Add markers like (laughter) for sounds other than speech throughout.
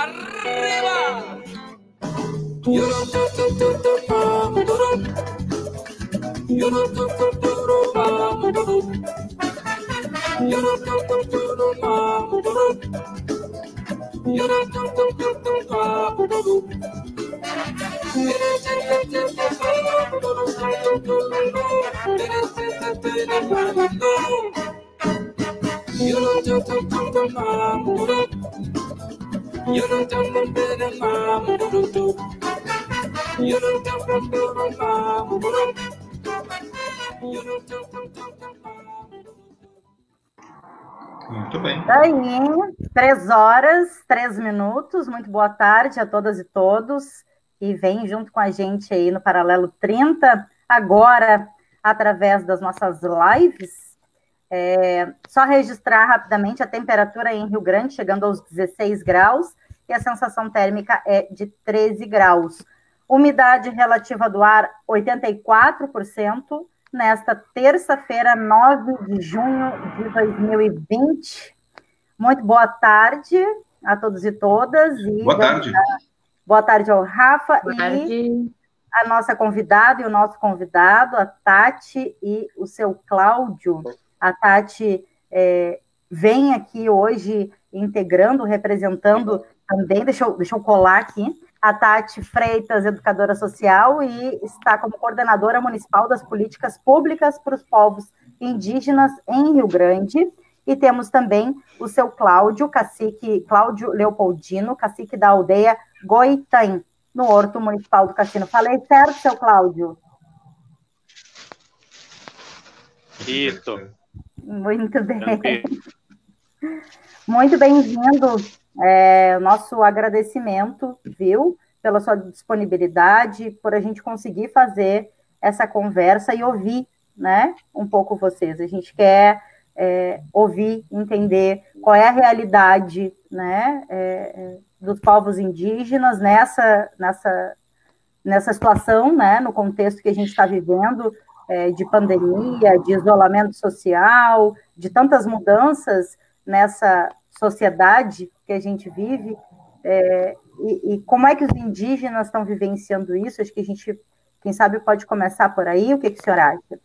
Arriba! Muito bem. Daí, três horas, três minutos. Muito boa tarde a todas e todos. E vem junto com a gente aí no Paralelo 30, agora através das nossas lives. É, só registrar rapidamente a temperatura em Rio Grande, chegando aos 16 graus, e a sensação térmica é de 13 graus. Umidade relativa do ar, 84%, nesta terça-feira, 9 de junho de 2020. Muito boa tarde a todos e todas. E Boa tarde. Boa tarde ao Rafa Boa e tarde. a nossa convidada e o nosso convidado, a Tati e o seu Cláudio. A Tati é, vem aqui hoje integrando, representando também, deixa eu, deixa eu colar aqui, a Tati Freitas, educadora social, e está como coordenadora municipal das políticas públicas para os povos indígenas em Rio Grande. E temos também o seu Cláudio, cacique Cláudio Leopoldino, cacique da aldeia Goitain, no Horto Municipal do Cassino. Falei certo, seu Cláudio? Isso. Muito bem. Tranquilo. (laughs) Muito bem-vindo. É, nosso agradecimento, viu, pela sua disponibilidade, por a gente conseguir fazer essa conversa e ouvir, né, um pouco vocês. A gente quer é, ouvir, entender qual é a realidade, né, é, dos povos indígenas nessa, nessa, nessa situação, né, no contexto que a gente está vivendo, é, de pandemia, de isolamento social, de tantas mudanças nessa sociedade que a gente vive, é, e, e, como é que os indígenas estão vivenciando isso? Acho que a gente, quem sabe, pode começar por aí. O que, que o senhor acha?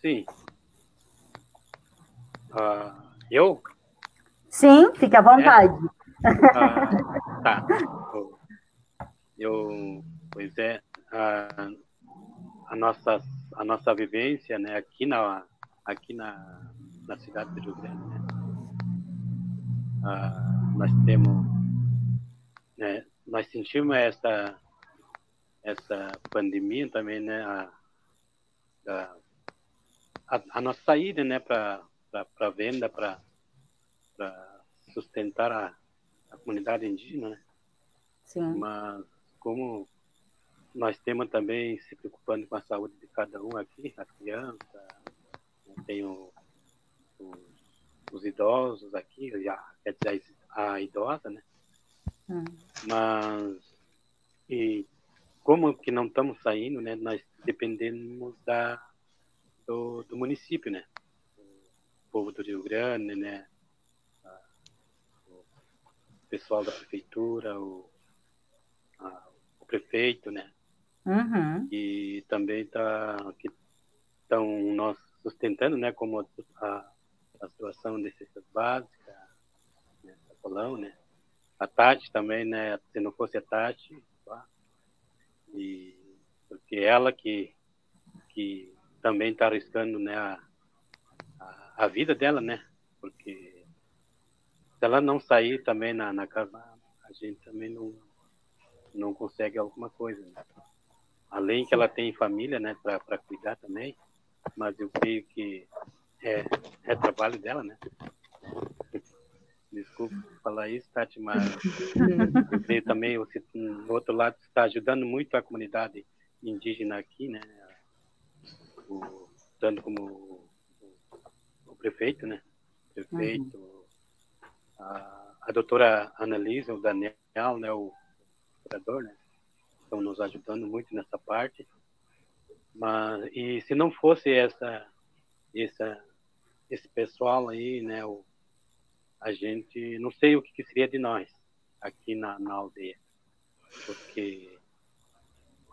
Sim. Ah, eu? Sim, fique à vontade. Ah, tá. Eu, pois é, a, a, nossa, a nossa vivência né, aqui, na, aqui na, na cidade de Rio Grande, né? Ah, nós temos, né, nós sentimos essa, essa pandemia também, né? A, a, a, a nossa saída, né, para para venda, para sustentar a, a comunidade indígena, né? Sim. Mas como nós temos também se preocupando com a saúde de cada um aqui, as crianças, tem o, os, os, idosos aqui, já, quer dizer, a idosa, né? Hum. Mas, e como que não estamos saindo, né? Nós dependemos da, do, do município, né? O povo do Rio Grande, né? O pessoal da prefeitura, o, a, o prefeito, né? Uhum. E também tá que estão nós sustentando, né, como a, a situação de cestas básicas, né, Sacolão, né, a Tati também, né, se não fosse a Tati, tá? e porque ela que que também está arriscando, né, a, a, a, vida dela, né, porque se ela não sair também na, na casa, a gente também não não consegue alguma coisa, né? Além que ela tem família, né, para cuidar também mas eu creio que é, é trabalho dela, né? Desculpa falar isso, Tati, mas eu creio também, você, do outro lado, está ajudando muito a comunidade indígena aqui, né? O, tanto como o, o prefeito, né? O prefeito, uhum. a, a doutora Annalisa, o Daniel, né? O vereador, né? Estão nos ajudando muito nessa parte. Mas, e se não fosse essa, essa, esse pessoal aí, né, o, a gente não sei o que seria de nós aqui na, na aldeia, porque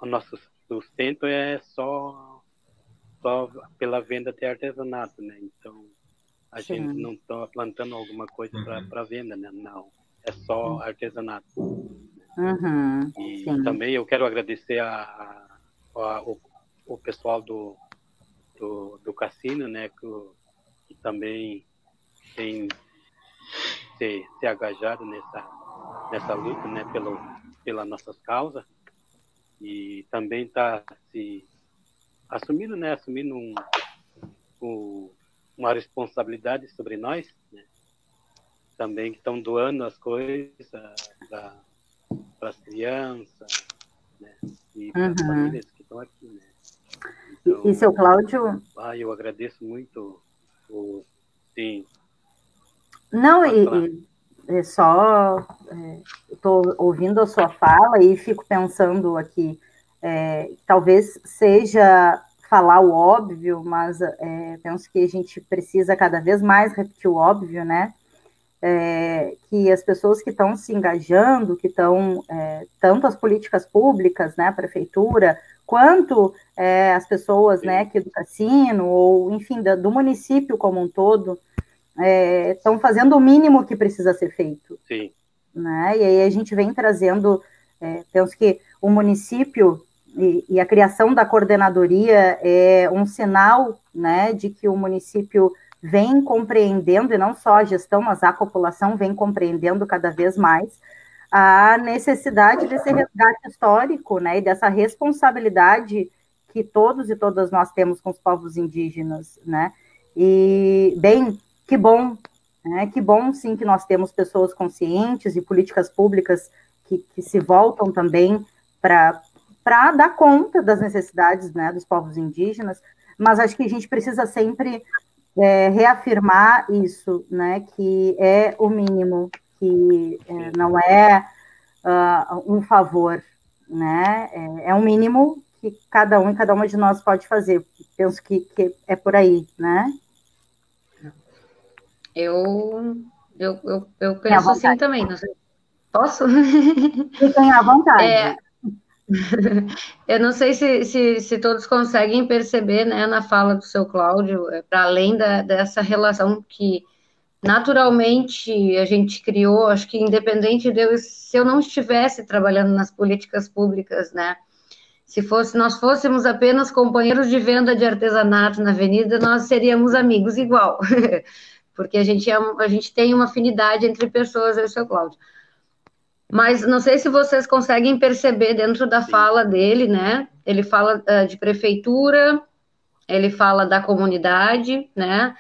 o nosso sustento é só só pela venda de artesanato, né? Então a Sim. gente não está plantando alguma coisa para venda, né? Não, é só uhum. artesanato. Uhum. E Sim. também eu quero agradecer a, a, a o, o, pessoal do, do, do cassino, né? Que, que também tem se, se agajado nessa, nessa luta, né? Pelo, pela nossas causas e também está se assumindo, né? Assumindo um, um, uma responsabilidade sobre nós, né? Também que estão doando as coisas para as crianças, né? E para as uhum. famílias que estão aqui, né? Então, e seu Cláudio? Ah, eu agradeço muito o sim. Não, e, é só estou é, ouvindo a sua fala e fico pensando aqui, é, talvez seja falar o óbvio, mas é, penso que a gente precisa cada vez mais repetir o óbvio, né? É, que as pessoas que estão se engajando, que estão, é, tanto as políticas públicas, né, a prefeitura, quanto é, as pessoas, né, aqui do cassino, ou, enfim, do, do município como um todo, estão é, fazendo o mínimo que precisa ser feito. Sim. Né? E aí a gente vem trazendo, é, penso que o município e, e, a criação da coordenadoria é um sinal né, de que o município vem compreendendo, e não só a gestão, mas a população vem compreendendo cada vez mais a necessidade desse resgate histórico né, e dessa responsabilidade que todos e todas nós temos com os povos indígenas. Né? E, bem, que bom, né? Que bom, sim, que nós temos pessoas conscientes e políticas públicas que, que se voltam também para dar conta das necessidades né, dos povos indígenas, mas acho que a gente precisa sempre é, reafirmar isso, né, que é o mínimo, que é, não é uh, um favor, né, é, é um mínimo que cada um e cada uma de nós pode fazer. Penso que, que é por aí, né? Eu, eu, eu, eu penso assim também. Não sei. Posso? Fiquem à (laughs) vontade. É, eu não sei se, se, se, todos conseguem perceber né, na fala do seu Cláudio, é, para além da, dessa relação que naturalmente a gente criou, acho que independente de eu, se eu não estivesse trabalhando nas políticas públicas, né? Se fosse, nós fôssemos apenas companheiros de venda de artesanato na avenida, nós seríamos amigos igual. (laughs) porque a gente, é, a gente tem uma afinidade entre pessoas, eu e o seu Cláudio. Mas não sei se vocês conseguem perceber dentro da fala dele, né? Ele fala uh, de prefeitura, ele fala da comunidade, né?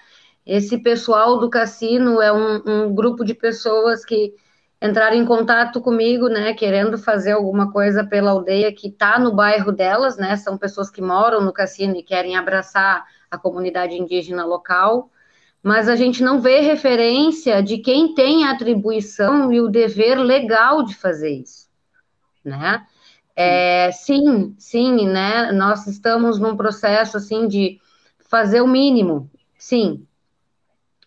Esse pessoal do cassino é um, um grupo de pessoas que entraram em contato comigo, né, querendo fazer alguma coisa pela aldeia que está no bairro delas, né, são pessoas que moram no cassino e querem abraçar a comunidade indígena local mas a gente não vê referência de quem tem a atribuição e o dever legal de fazer isso, né? É, sim, sim, né? Nós estamos num processo assim de fazer o mínimo, sim.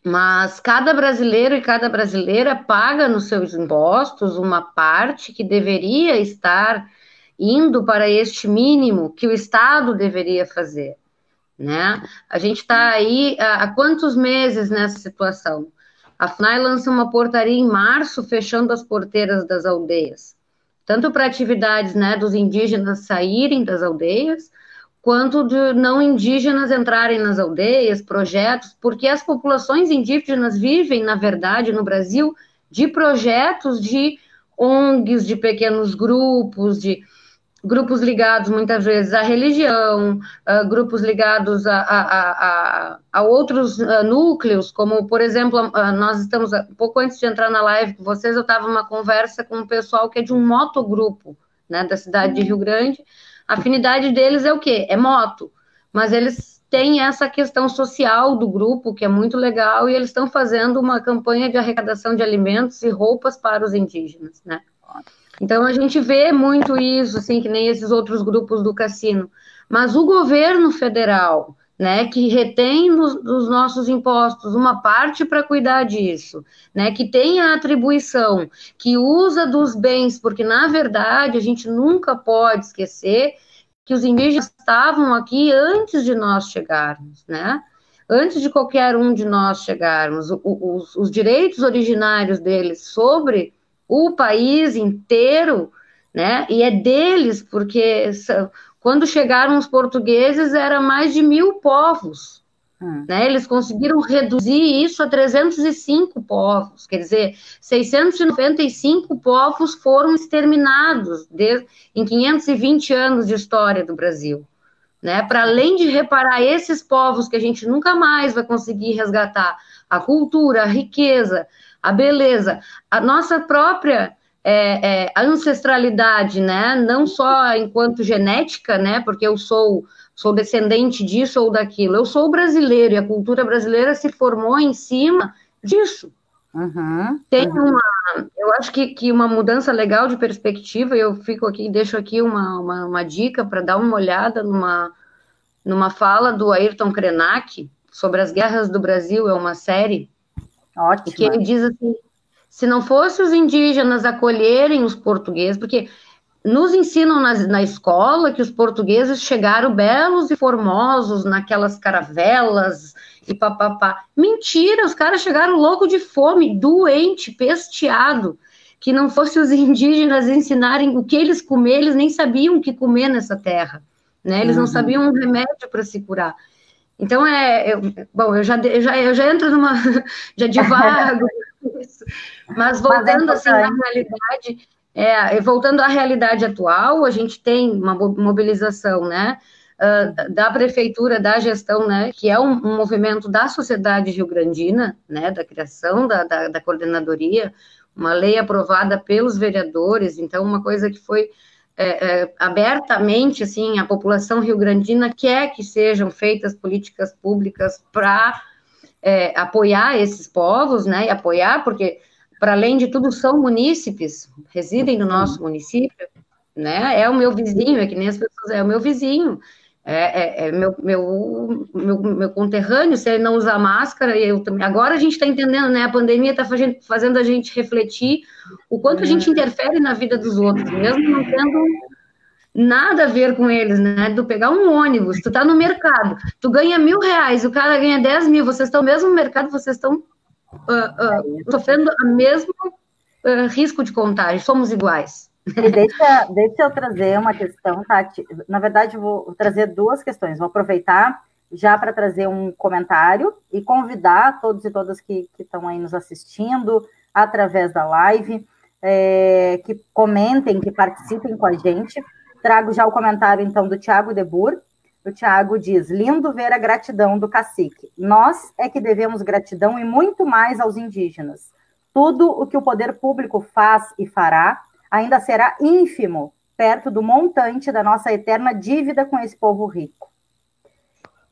Mas cada brasileiro e cada brasileira paga nos seus impostos uma parte que deveria estar indo para este mínimo que o Estado deveria fazer né? A gente está aí há, quantos meses nessa situação? A FNAI lança uma portaria em março, fechando as porteiras das aldeias, tanto para atividades né, dos indígenas saírem das aldeias, quanto de não indígenas entrarem nas aldeias, projetos, porque as populações indígenas vivem, na verdade, no Brasil, de projetos de ONGs, de pequenos grupos, de grupos ligados muitas vezes à religião, uh, grupos ligados a, a, a, a outros uh, núcleos, como, por exemplo, uh, nós estamos, pouco antes de entrar na live com vocês, eu estava numa conversa com um pessoal que é de um motogrupo, né, da cidade de Rio Grande, a afinidade deles é o quê? É moto, mas eles têm essa questão social do grupo, que é muito legal, e eles estão fazendo uma campanha de arrecadação de alimentos e roupas para os indígenas, né? Então a gente vê muito isso, assim, que nem esses outros grupos do cassino. Mas o governo federal, né, que retém nos, dos nossos impostos uma parte para cuidar disso, né, que tem a atribuição, que usa dos bens, porque na verdade a gente nunca pode esquecer que os indígenas estavam aqui antes de nós chegarmos, né? Antes de qualquer um de nós chegarmos, os, os direitos originários deles sobre o país inteiro, né? E é deles, porque quando chegaram os portugueses, era mais de mil povos. Hum. Né? Eles conseguiram reduzir isso a 305 povos, quer dizer, 695 povos foram exterminados de, em 520 anos de história do Brasil. Né? Para além de reparar esses povos que a gente nunca mais vai conseguir resgatar, a cultura, a riqueza, a beleza, a nossa própria é, é, ancestralidade, né? Não só enquanto genética, né? Porque eu sou sou descendente disso ou daquilo. Eu sou brasileiro e a cultura brasileira se formou em cima disso. Uhum, Tem uhum. uma, eu acho que, que uma mudança legal de perspectiva. Eu fico aqui, deixo aqui uma, uma, uma dica para dar uma olhada numa numa fala do Ayrton Krenak sobre as guerras do Brasil. É uma série Ótimo. que ele diz assim se não fosse os indígenas acolherem os portugueses, porque nos ensinam na, na, escola que os portugueses chegaram belos e formosos naquelas caravelas e papapá. Mentira, os caras chegaram louco de fome, doente, pesteado. Que não fosse os indígenas ensinarem o que eles comer, eles nem sabiam o que comer nessa terra. Né? Eles uhum. não sabiam um remédio para se curar. Então, é, eu, bom, eu já, eu já, eu já entro numa, (laughs) já divago, mas voltando Mas é assim à realidade, é, voltando à realidade atual, a gente tem uma mobilização, né, uh, da prefeitura, da gestão, né, que é um, um, movimento da sociedade rio-grandina, né, da criação da, da, da coordenadoria, uma lei aprovada pelos vereadores, então uma coisa que foi é, é, abertamente, assim, a população rio-grandina quer que sejam feitas políticas públicas para é, apoiar esses povos, né, e apoiar, porque, para além de tudo, são munícipes, residem no nosso município, né, é o meu vizinho, é que nem as pessoas, é o meu vizinho, é, é, é meu, meu, meu, meu, conterrâneo, se ele não usar máscara, eu também. Agora a gente está entendendo, né? A pandemia está fazendo, fazendo a gente refletir o quanto a gente interfere na vida dos outros, mesmo não tendo nada a ver com eles, né? Tu pegar um ônibus, tu tá no mercado, tu ganha mil reais, o cara ganha dez mil, vocês estão no mesmo mercado, vocês estão uh, uh, sofrendo o mesmo uh, risco de contágio, somos iguais. E deixa, deixa eu trazer uma questão, Tati. Na verdade, vou trazer duas questões. Vou aproveitar já para trazer um comentário e convidar todos e todas que estão aí nos assistindo através da live, é, que comentem, que participem com a gente Trago já o comentário, então, do Tiago Debur. O Tiago diz: lindo ver a gratidão do cacique. Nós é que devemos gratidão e muito mais aos indígenas. Tudo o que o poder público faz e fará ainda será ínfimo perto do montante da nossa eterna dívida com esse povo rico.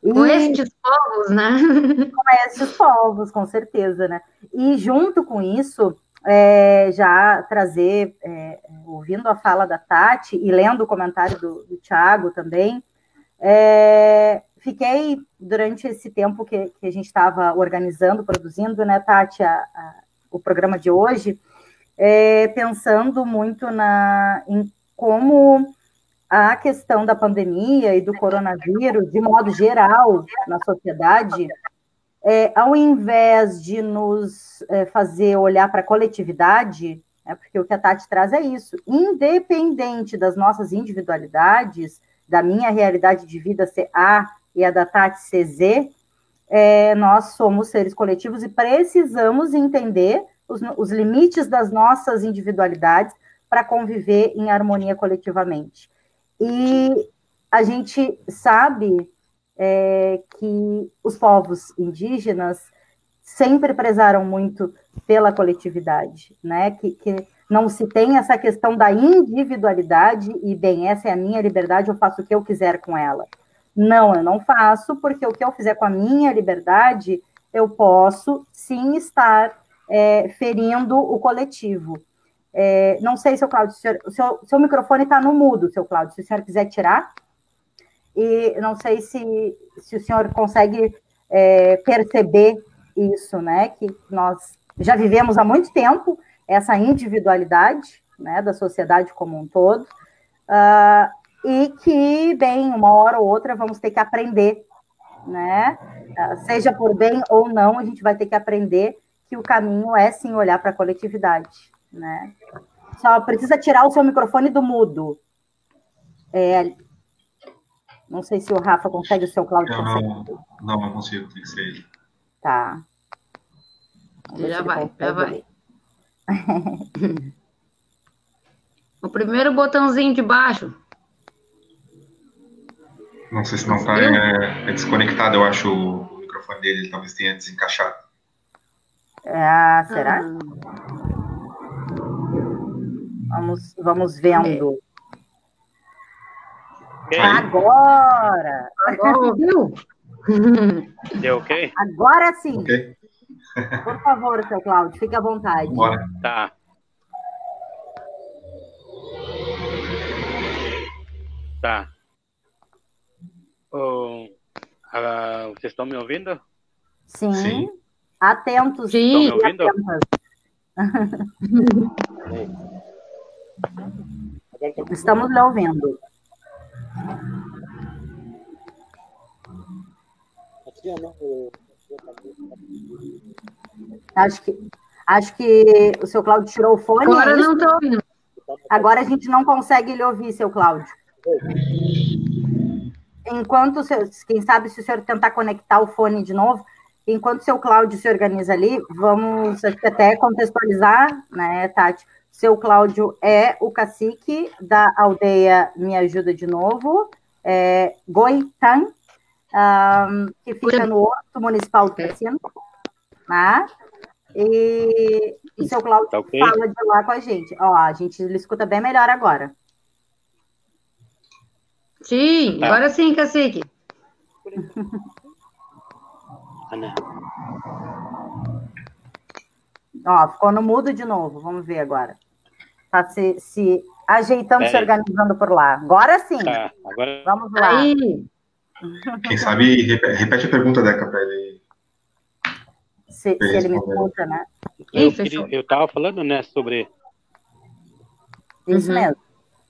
E... Com estes povos, né? (laughs) Com estes povos, com certeza, né? E junto com isso, é, já trazer, é, ouvindo a fala da Tati e lendo o comentário do, do Tiago também, é, fiquei, durante esse tempo que, que a gente estava organizando, produzindo, né, Tati, a, a, o programa de hoje, é, pensando muito na, em como a questão da pandemia e do coronavírus, de modo geral, na sociedade, é, ao invés de nos é, fazer olhar para a coletividade, é, porque o que a Tati traz é isso, independente das nossas individualidades, da minha realidade de vida ser A e a da Tati ser Z, é, nós somos seres coletivos e precisamos entender os, os limites das nossas individualidades para conviver em harmonia coletivamente. E a gente sabe é, que os povos indígenas sempre prezaram muito pela coletividade, né? Que, que não se tem essa questão da individualidade e bem, essa é a minha liberdade, eu faço o que eu quiser com ela. Não, eu não faço, porque o que eu fizer com a minha liberdade, eu posso sim estar é, ferindo o coletivo. É, não sei, seu Cláudio, o seu, o seu, seu microfone está no mudo, seu Cláudio, se o senhor quiser tirar. e não sei se, se o senhor consegue é, perceber isso, né? Que nós já vivemos há muito tempo essa individualidade né, da sociedade como um todo, uh, e que, bem, uma hora ou outra vamos ter que aprender, né? Uh, seja por bem ou não, a gente vai ter que aprender que o caminho é sim olhar para a coletividade, né? Só precisa tirar o seu microfone do mudo. É, não sei se o Rafa consegue, o seu Cláudio Eu não, não, não consigo, tem que ser ele. Tá. Já vai, já vai. (laughs) o primeiro botãozinho de baixo. Não sei se não está é, é, desconectado, eu acho o microfone dele talvez tenha desencaixado. Ah, será? Ah. Vamos, vamos vendo. Okay. Agora! Agora ouviu? Deu ok? Agora sim. Okay. Por favor, seu Cláudio, fique à vontade. Bora. Tá. Tá. Oh, uh, vocês estão me ouvindo? Sim. Sim. Atentos. Sim. Estão me ouvindo? Estamos lhe ouvindo. Acho que, acho que o seu Cláudio tirou o fone. Agora é não estou ouvindo. Agora a gente não consegue lhe ouvir, seu Cláudio. Enquanto, quem sabe, se o senhor tentar conectar o fone de novo, enquanto o seu Cláudio se organiza ali, vamos até contextualizar, né, Tati? Seu Cláudio é o cacique da aldeia Me Ajuda de Novo, é, Goitan, um, que fica no Horto Municipal do Cassino. Né? E, e seu Cláudio tá okay. fala de lá com a gente. Ó, a gente ele escuta bem melhor agora. Sim, tá. agora sim, cacique. (laughs) Ó, ficou no mudo de novo. Vamos ver agora. Tá se, se ajeitando, se organizando por lá. Agora sim. Tá, agora... Vamos lá. Aí. Quem sabe, repete a pergunta, Deca, para ele. Se, se ele me escuta, né? Eu, estava falando, né, sobre. Isso uhum. mesmo.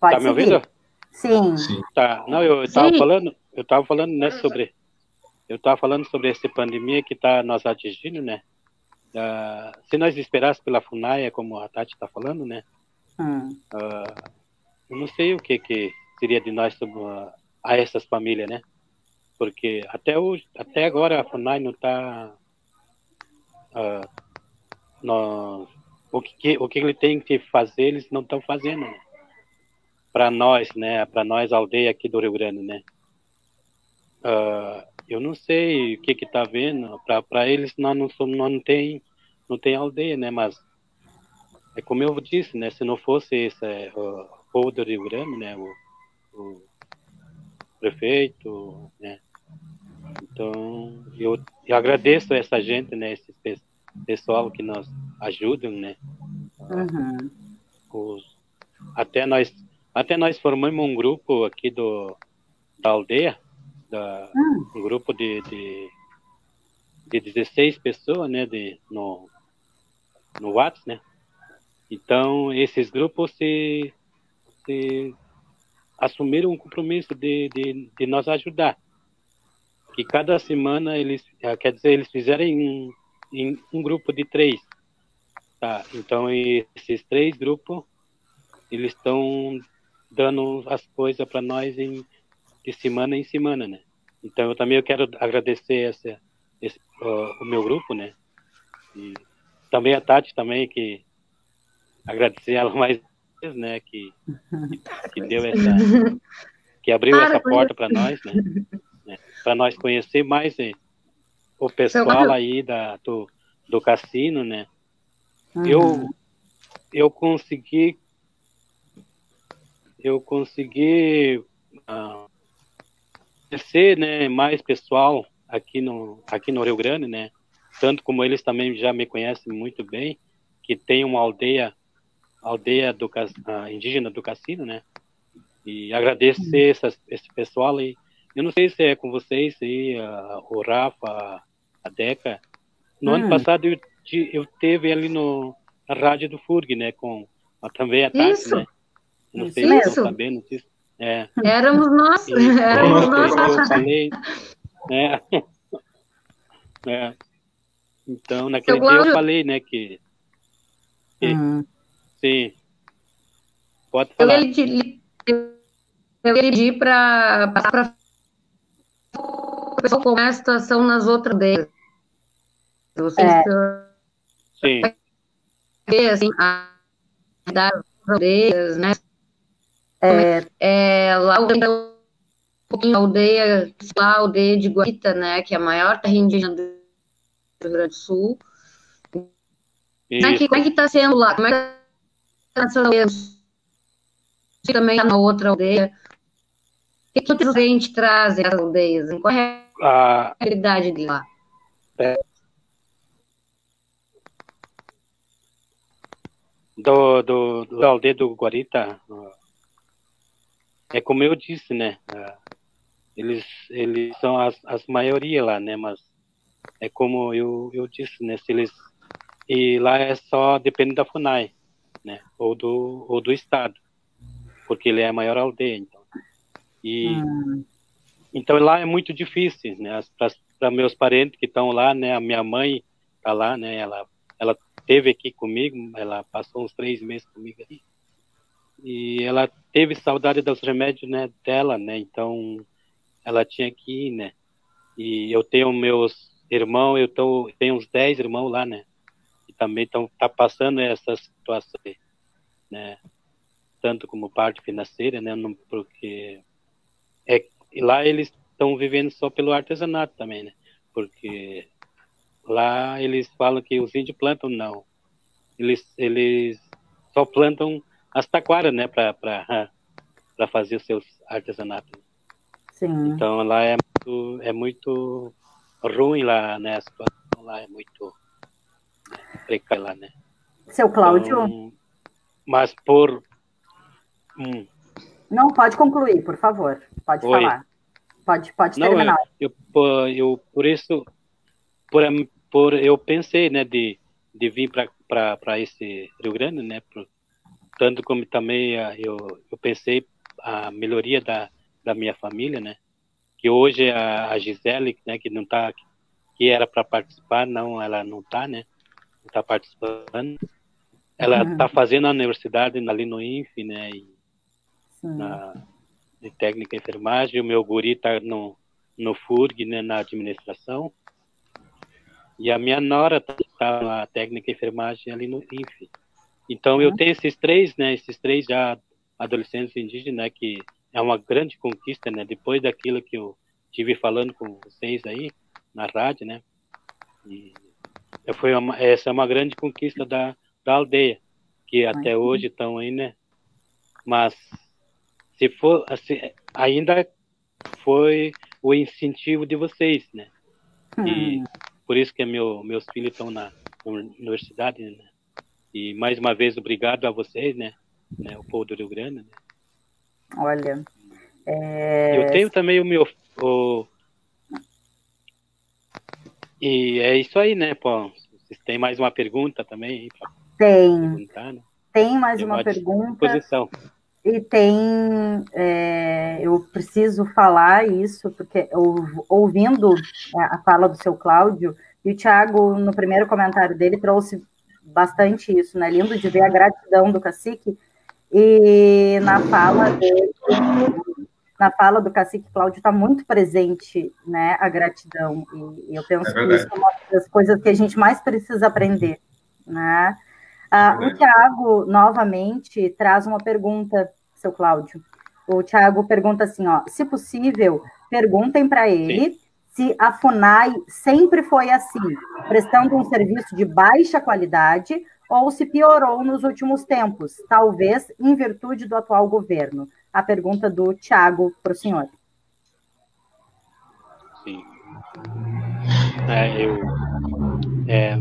Pode tá me ouvindo? Sim. Sim. Tá. Não, eu estava falando, eu estava falando, né, sobre. Eu estava falando sobre essa pandemia que está nos atingindo, né? Uh, se nós esperássemos pela FUNAI, como a Tati está falando, né? Hum. Uh, eu não sei o que, que seria de nós sobre, uh, a essas famílias, né? Porque até, hoje, até agora a FUNAI não está. No, o, que, o que ele tem que fazer, eles não estão fazendo. Né? Para nós, né? Para nós, aldeia aqui do Rio Grande, né? Eu não sei o que que tá vendo. Para eles, nós não, somos, nós não tem não tem aldeia, né? Mas é como eu disse, né? Se não fosse esse é, o povo do Rio Grande, né? O, o prefeito, né? Então eu, eu agradeço a essa gente, né? Esse pessoal que nos ajudam, né? Uhum. Os, até nós até nós formamos um grupo aqui do da aldeia, da, um grupo de, de, de 16 pessoas, né? De, no, no WhatsApp, né? Então, esses grupos se, se assumiram um compromisso de, de, de nos ajudar. Que cada semana eles, eh, quer dizer, eles fizeram em, em um grupo de três. Tá? Então, esses três grupos, eles estão dando as coisas para nós em, de semana em semana, né? Então, eu também eu quero agradecer essa, esse, uh, o meu grupo, né? E também a Tati também, que agradecer ela mais vezes, né, que, que deu essa, (laughs) que abriu para, essa porta para nós, né, né para nós conhecer mais né, o pessoal aí da, do, do cassino, né. Uhum. Eu, eu consegui, eu consegui uh, conhecer, né, mais pessoal aqui no, aqui no Rio Grande, né, tanto como eles também já me conhecem muito bem, que tem uma aldeia, aldeia do, indígena do Cassino, né? E agradecer esse pessoal aí, eu não sei se é com vocês aí, o Rafa, a Deca. No hum. ano passado eu, eu teve ali no na rádio do FURG, né? Com também a Tati, Isso. né? Não Isso. sei se Isso. estão sabendo disso. É. Éramos nós, E, éramos é, nós. eu falei, né? É. Então, naquele Seu dia eu falei, né, que Sim. Hum. sim. Pode Eu falar. eu ia pedir para passar para o pessoal como é a situação nas outras aldeias. Vocês É. Sim. assim, a das aldeias, né? É, É, lá um pouquinho a aldeia, lá a aldeia de Guarita, né? Que é a maior terra indígena do Rio Grande do Sul. Como é que, como é que tá sendo lá? Como é que tá aldeias? Você também tá na outra aldeia. O que, que a gente traz essas aldeias? Qual é A, a realidade de lá? do, do, do da aldeia do Guarita, é como eu disse, né? ah, Eles, eles são as, as maioria lá, né? Mas é como eu, eu disse, né? Se eles, e lá é só depende da FUNAI, né? Ou do, ou do Estado, porque ele é a maior aldeia, então. E, hum, então lá é muito difícil, né? Para meus parentes que estão lá, né? A minha mãe tá lá, né? Ela, ela teve aqui comigo, ela passou uns três meses comigo ali. E ela teve saudade dos remédios, né? Dela, né? Então ela tinha que ir, né? E eu tenho meus irmãos, eu tô, tenho uns dez irmãos lá, né? E também estão tá passando essa situação, né? Tanto como parte financeira, né? Não, porque é lá eles estão vivendo só pelo artesanato também, né? Porque lá eles falam que os índios plantam não. Eles eles só plantam as taquaras, né, para (laughs) fazer os seus artesanatos. sim. Então lá é muito é muito ruim lá, né? A situação lá é muito precária lá, né? Seu Cláudio, Então, mas por hum, não pode concluir, por favor. Pode Oi. falar. Pode, pode Não, terminar. eu, por- eu por isso, por, por eu pensei, né, de, de vir para esse Rio Grande, né, por- tanto como também ah, eu, eu pensei a melhoria da, da minha família, né, que hoje a, a Gisele, né, que não tá, que era para participar, não, ela não tá, né, não tá participando. Ela Uhum. tá fazendo a universidade ali no INF, né, e na de técnica e enfermagem, o meu guri está no, no FURG, né, na administração, e a minha nora está na técnica e enfermagem ali no INF. Então eu Uhum. tenho esses três, né, esses três já adolescentes indígenas, né, que é uma grande conquista, né, depois daquilo que eu tive falando com vocês aí na rádio, né, e foi uma, essa é uma grande conquista da, da aldeia, que até Uhum. hoje estão aí, né, mas se for assim, ainda foi o incentivo de vocês, né? E Hum, por isso que meu, meus filhos estão na universidade, né? E mais uma vez obrigado a vocês, né? né? O povo do Rio Grande. Né? olha. é, Eu tenho também o meu o... e é isso aí, né, pô? Vocês têm mais uma pergunta também Tem, né? tem mais Eu uma pergunta. disposição. E tem, é, eu preciso falar isso, porque ouvindo é, a fala do seu Cláudio, e o Tiago, no primeiro comentário dele, trouxe bastante isso, né? Lindo de ver a gratidão do cacique, e na fala dele, na fala do cacique Cláudio, está muito presente né, a gratidão, e, eu penso É que isso é uma das coisas que a gente mais precisa aprender, né? Ah, o Verdade. Tiago, novamente, traz uma pergunta, seu Cláudio. O Tiago pergunta assim, ó, se possível, perguntem para ele se a FUNAI sempre foi assim, prestando um serviço de baixa qualidade ou se piorou nos últimos tempos, talvez em virtude do atual governo. A pergunta do Tiago para o senhor. Sim. É, eu, é,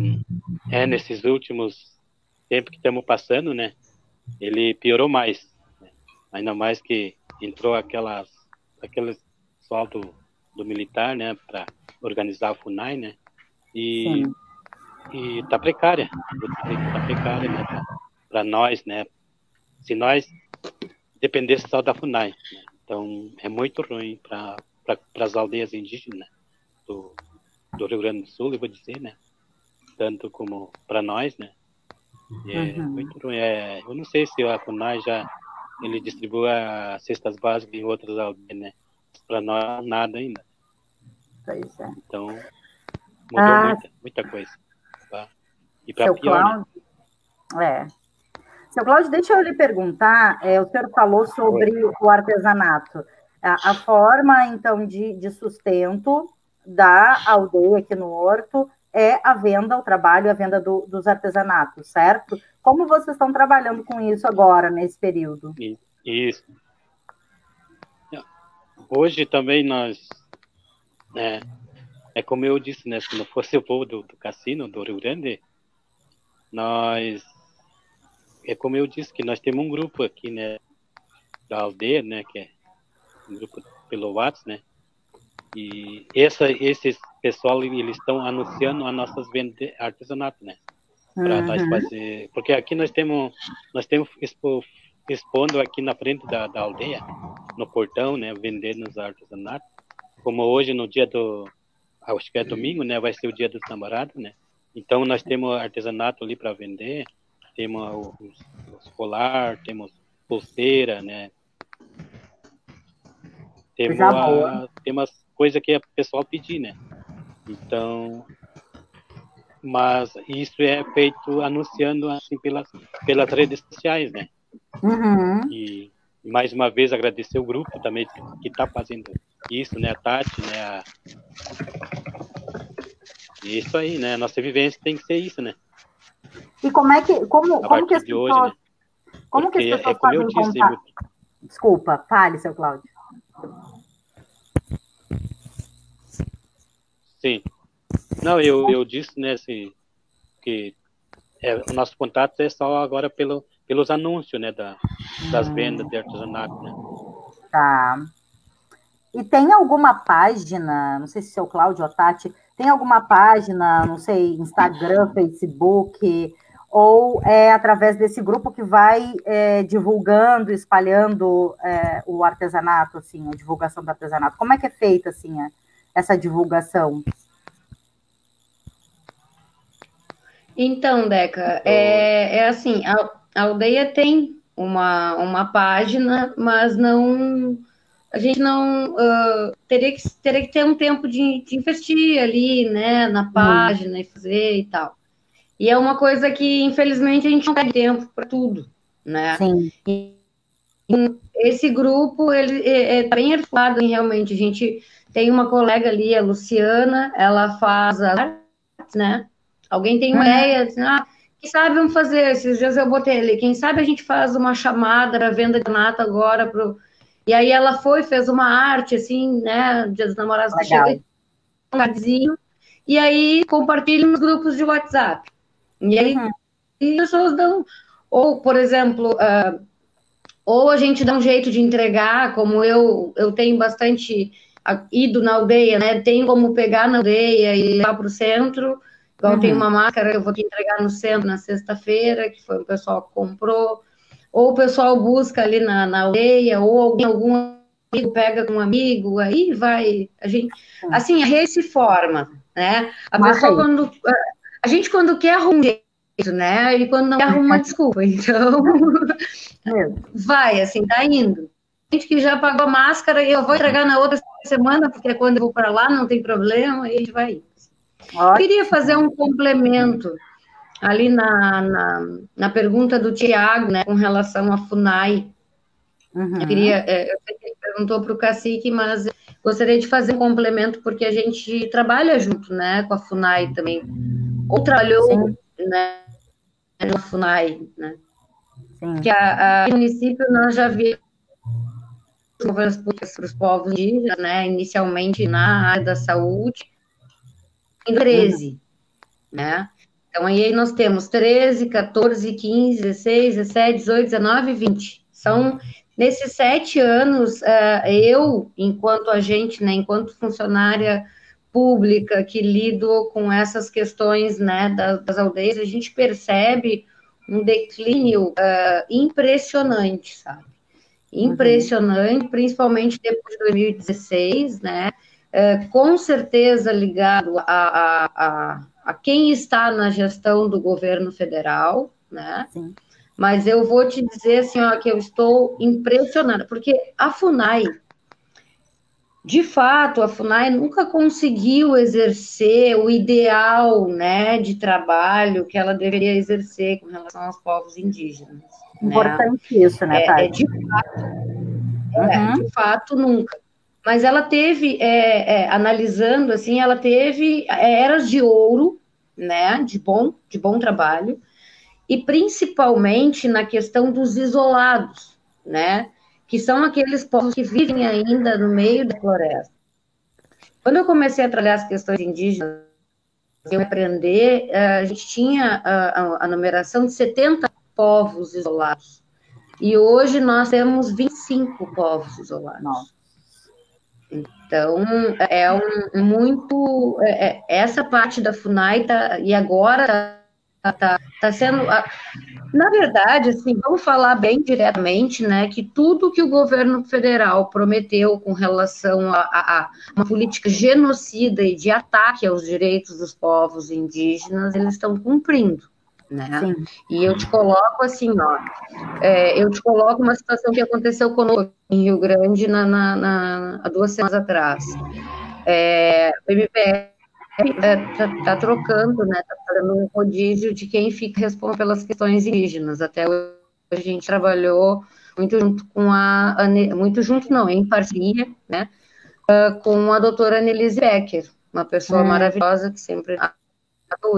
é, nesses últimos tempos que estamos passando, né? Ele piorou mais. né? Ainda mais que entrou aquelas, aquelas pessoal do militar, né, para organizar a FUNAI, né, e, e tá precária, tá precária, né, para nós, né, se nós dependesse só da FUNAI, né, então é muito ruim para pra, as aldeias indígenas do, do Rio Grande do Sul, eu vou dizer, né, tanto como para nós, né, é uhum. muito ruim, é, eu não sei se a FUNAI já ele distribui as cestas básicas em outras aldeias, né, para nós nada ainda. Pois é. Então, mudou ah, muita, muita coisa. Tá? E para pior. Cláudio, né? É. Seu Cláudio, deixa eu lhe perguntar, é, o senhor falou sobre o artesanato. A, a, forma, então, de, de sustento da aldeia aqui no Horto é a venda, o trabalho, a venda do, dos artesanatos, certo? Como vocês estão trabalhando com isso agora, nesse período? Isso. Hoje também nós é, é como eu disse, né? Se não fosse o povo do, do cassino, do Rio Grande, nós. É como eu disse, que nós temos um grupo aqui, né? Da aldeia, né? Que é um grupo pelo WhatsApp, né? E essa, esses pessoal, eles estão anunciando as nossas vendas artesanato, né? Para uhum. nós fazer. Porque aqui nós temos, nós temos expo, expondo aqui na frente da, da aldeia, no portão, né? Vendendo os artesanatos como hoje no dia do acho que é domingo, né, vai ser o dia dos namorados, né? Então nós temos artesanato ali para vender, temos os, os colar, temos pulseira, né? Temos, a, temos coisas que o pessoal pedir, né? Então, mas isso é feito anunciando assim pelas pelas redes sociais, né? Uhum. E mais uma vez agradecer o grupo também que está fazendo isso, né, a Tati, né, a... isso aí, né, nossa vivência tem que ser isso, né. E como é que, como, como que as pessoas, hoje, né? como Porque que as pessoas é disse, eu... Desculpa, fale, seu Cláudio. Sim. Não, eu, eu disse, né, assim, que é, o nosso contato é só agora pelo, pelos anúncios, né, da, das hum. vendas de artesanato, né. Tá. E tem alguma página, não sei se é o Cláudio ou Tati, tem alguma página, não sei, Instagram, Facebook, ou é através desse grupo que vai é, divulgando, espalhando é, o artesanato, assim, a divulgação do artesanato? Como é que é feita, assim, essa divulgação? Então, Deca, é, é assim, a, a aldeia tem uma, uma página, mas não a gente não uh, teria, que, teria que ter um tempo de, de investir ali, né, na uhum. página e fazer e tal. E é uma coisa que, infelizmente, a gente não tem tempo para tudo, né? Sim. E, esse grupo, ele é, é bem articulado, realmente. A gente tem uma colega ali, a Luciana, ela faz artes, né? Alguém tem uma uhum. ideia, assim, ah, quem sabe vamos fazer, esses dias eu botei ali, quem sabe a gente faz uma chamada para venda de nata agora para e aí ela foi, fez uma arte, assim, né? Dia dos namorados tá chega um cardzinho, e aí compartilha nos grupos de WhatsApp. E aí uhum. e as pessoas dão. Ou, por exemplo, uh, ou a gente dá um jeito de entregar, como eu, eu tenho bastante ido na aldeia, né? Tem como pegar na aldeia e levar para o centro. Igual uhum. tem uma máscara que eu vou entregar no centro na sexta-feira, que foi o pessoal que comprou ou o pessoal busca ali na, na aldeia, ou alguém, algum amigo pega com um amigo, aí vai, a gente, assim, a rede se forma, né? A Mas pessoa aí. quando, a gente quando quer arrumar né? E quando não quer arruma (laughs) desculpa, então, vai, assim, tá indo. Gente que já pagou máscara e eu vou entregar na outra semana, porque quando eu vou para lá não tem problema, e a gente vai. Eu queria fazer um complemento ali na, na, na pergunta do Tiago, né, com relação à FUNAI. Uhum. Eu queria, é, eu sei que ele perguntou para o cacique, mas gostaria de fazer um complemento, porque a gente trabalha junto, né, com a FUNAI também. Ou trabalhou, Sim. né, na FUNAI, né. Sim. Que a, a município nós já vimos governos públicos para os povos indígenas, né, inicialmente na área da saúde, em 13, uhum. né, então, aí nós temos 13, 14, 15, 16, 17, 18, 19 e 20. São nesses sete anos, uh, eu, enquanto agente, né, enquanto funcionária pública que lido com essas questões né, das, das aldeias, a gente percebe um declínio uh, impressionante, sabe? Impressionante, uhum. principalmente depois de 2016, né? Uh, com certeza ligado a, a, a, a, quem está na gestão do governo federal, né? Sim. Mas eu vou te dizer assim, ó, que eu estou impressionada, porque a FUNAI, de fato, a FUNAI nunca conseguiu exercer o ideal né, de trabalho que ela deveria exercer com relação aos povos indígenas. Né? Importante né? isso, né, Thay? É, é, de, fato, é, uhum. é, de fato, nunca. Mas ela teve, é, é, analisando assim, ela teve eras de ouro, né, de bom, de bom trabalho, e principalmente na questão dos isolados, né? que são aqueles povos que vivem ainda no meio da floresta. Quando eu comecei a trabalhar as questões indígenas, eu aprender, eh, a gente tinha a, a, numeração de 70 povos isolados. E hoje nós temos 25 povos isolados. Então, é um muito. É, é, essa parte da FUNAI tá, e agora está tá, tá sendo. Na verdade, assim, vamos falar bem diretamente, né, que tudo que o governo federal prometeu com relação a, a, a, uma política genocida e de ataque aos direitos dos povos indígenas, eles estão cumprindo, né? Sim. E eu te coloco assim, ó, é, eu te coloco uma situação que aconteceu conosco em Rio Grande na, na, na há duas semanas atrás. É, o MPF está é, tá trocando, né? Está fazendo um rodízio de quem fica responsável pelas questões indígenas. Até hoje a gente trabalhou muito junto com a muito junto não, em parceria, né? Uh, com a doutora Annelise Becker, uma pessoa hum. maravilhosa que sempre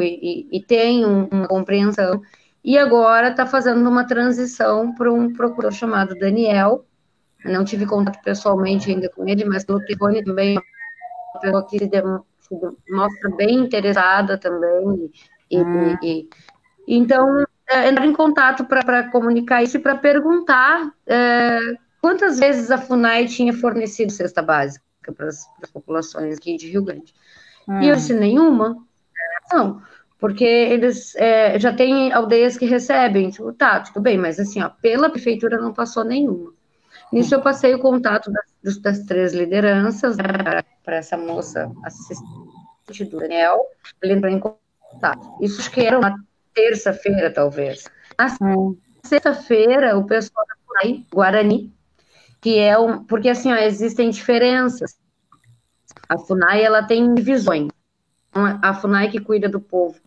e, e tem uma compreensão. E agora está fazendo uma transição para um procurador chamado Daniel. Eu não tive contato pessoalmente ainda com ele, mas pelo telefone também, uma pessoa que se mostra bem interessada também. E, hum. e, e então, é, entrar em contato para comunicar isso e para perguntar é, quantas vezes a FUNAI tinha fornecido cesta básica para as populações aqui de Rio Grande. Hum. E eu hum. disse, nenhuma. Não, porque eles é, já têm aldeias que recebem. Tipo, tá, tudo bem, mas assim, ó, pela prefeitura não passou nenhuma. Nisso eu passei o contato das, das três lideranças né, para essa moça assistente do Daniel, ele entrou em contato. Isso acho que era uma terça-feira, talvez. Na hum. sexta-feira, o pessoal da FUNAI, Guarani, que é um. Porque assim, ó, existem diferenças. A FUNAI ela tem divisões. A FUNAI que cuida do povo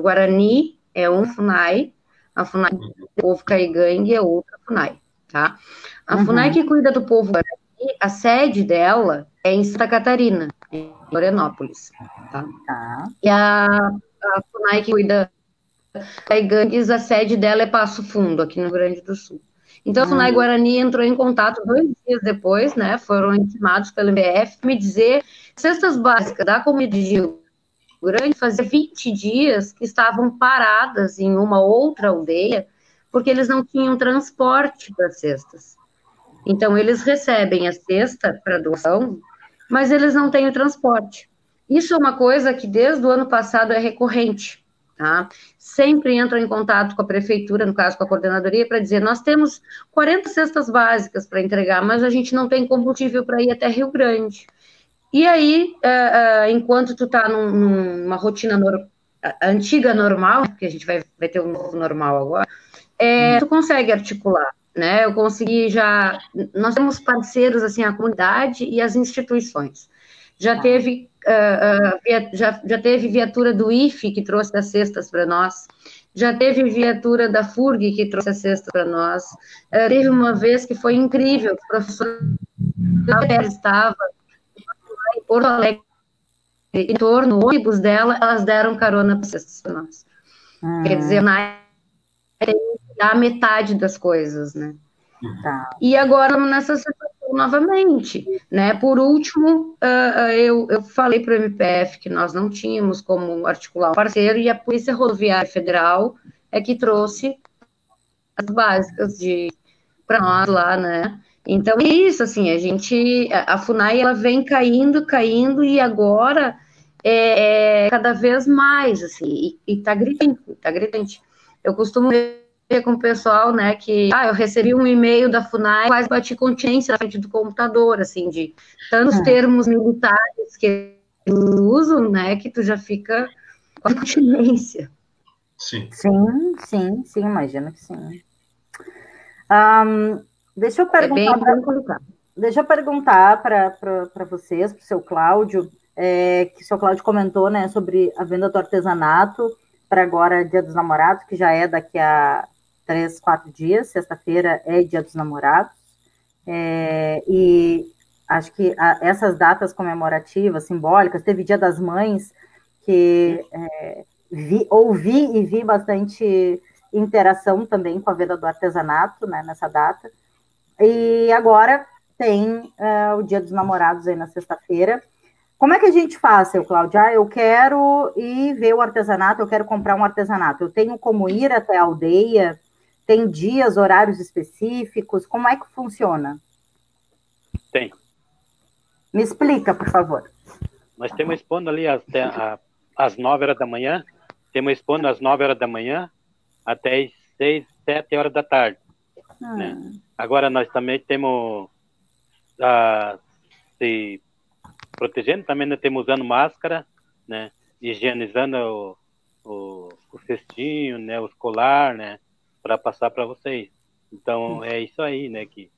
Guarani é um FUNAI, a FUNAI do povo Caigangue é outra FUNAI, tá? A uhum. FUNAI que cuida do povo a sede dela é em Santa Catarina, em Florianópolis. Tá? tá. E a, a FUNAI que cuida da Igangues, a sede dela é Passo Fundo, aqui no Rio Grande do Sul. Então, a FUNAI uhum. Guarani entrou em contato dois dias depois, né? Foram intimados pelo MBF me dizer cestas básicas da comunidade Grande fazia 20 dias que estavam paradas em uma outra aldeia, porque eles não tinham transporte para cestas. Então, eles recebem a cesta para doação, mas eles não têm o transporte. Isso é uma coisa que desde o ano passado é recorrente. Tá? Sempre entram em contato com a prefeitura, no caso com a coordenadoria, para dizer: nós temos 40 cestas básicas para entregar, mas a gente não tem combustível para ir até Rio Grande. E aí, uh, uh, enquanto tu está num, numa rotina antiga normal, que a gente vai, vai ter um novo normal agora, é, tu consegue articular né? Eu consegui já. Nós temos parceiros assim, a comunidade e as instituições. Já tá. teve, uh, via, já, já teve viatura do IFE que trouxe as cestas para nós. Já teve viatura da FURG que trouxe a cesta para nós. Teve uma vez que foi incrível, o professor estava em Porto Alegre, em torno, o ônibus dela, elas deram carona para nós. Quer dizer, na a metade das coisas, né? Tá. E agora nessa situação novamente, né? Por último, uh, eu, eu falei para o MPF que nós não tínhamos como articular um parceiro e a Polícia Rodoviária Federal é que trouxe as básicas de para nós lá, né? Então é isso, assim, a gente, a FUNAI ela vem caindo, caindo e agora é, é cada vez mais, assim, e, e tá gritante, tá gritante. Eu costumo ver com o pessoal, né, que, ah, eu recebi um e-mail da FUNAI, quase bati continência na frente do computador, assim, de tantos é. termos militares que usam, né, que tu já fica com a continência. Sim. Sim, sim, sim, imagino que sim. Um, deixa eu perguntar. É pra, deixa eu perguntar para vocês, para o seu Cláudio, é, que o seu Cláudio comentou né, sobre a venda do artesanato para agora Dia dos Namorados, que já é daqui a três, quatro dias, sexta-feira é Dia dos Namorados. É, e acho que a, essas datas comemorativas, simbólicas, teve Dia das Mães, que é, vi, ouvi e vi bastante interação também com a venda do artesanato né, nessa data. E agora tem uh, o Dia dos Namorados aí na sexta-feira. Como é que a gente faz, seu Cláudio? Ah, eu quero ir ver o artesanato, eu quero comprar um artesanato. Eu tenho como ir até a aldeia? Tem dias, horários específicos? Como é que funciona? Tem. Me explica, por favor. Nós temos expondo ali às, às 9 horas da manhã, temos expondo às 9 horas da manhã até as 6, 7 horas da tarde. Hum. Né? Agora nós também temos uh, se protegendo, também nós temos usando máscara, né? higienizando o, o, o cestinho, né? o escolar, né? para passar para vocês. Então é isso aí, né? Que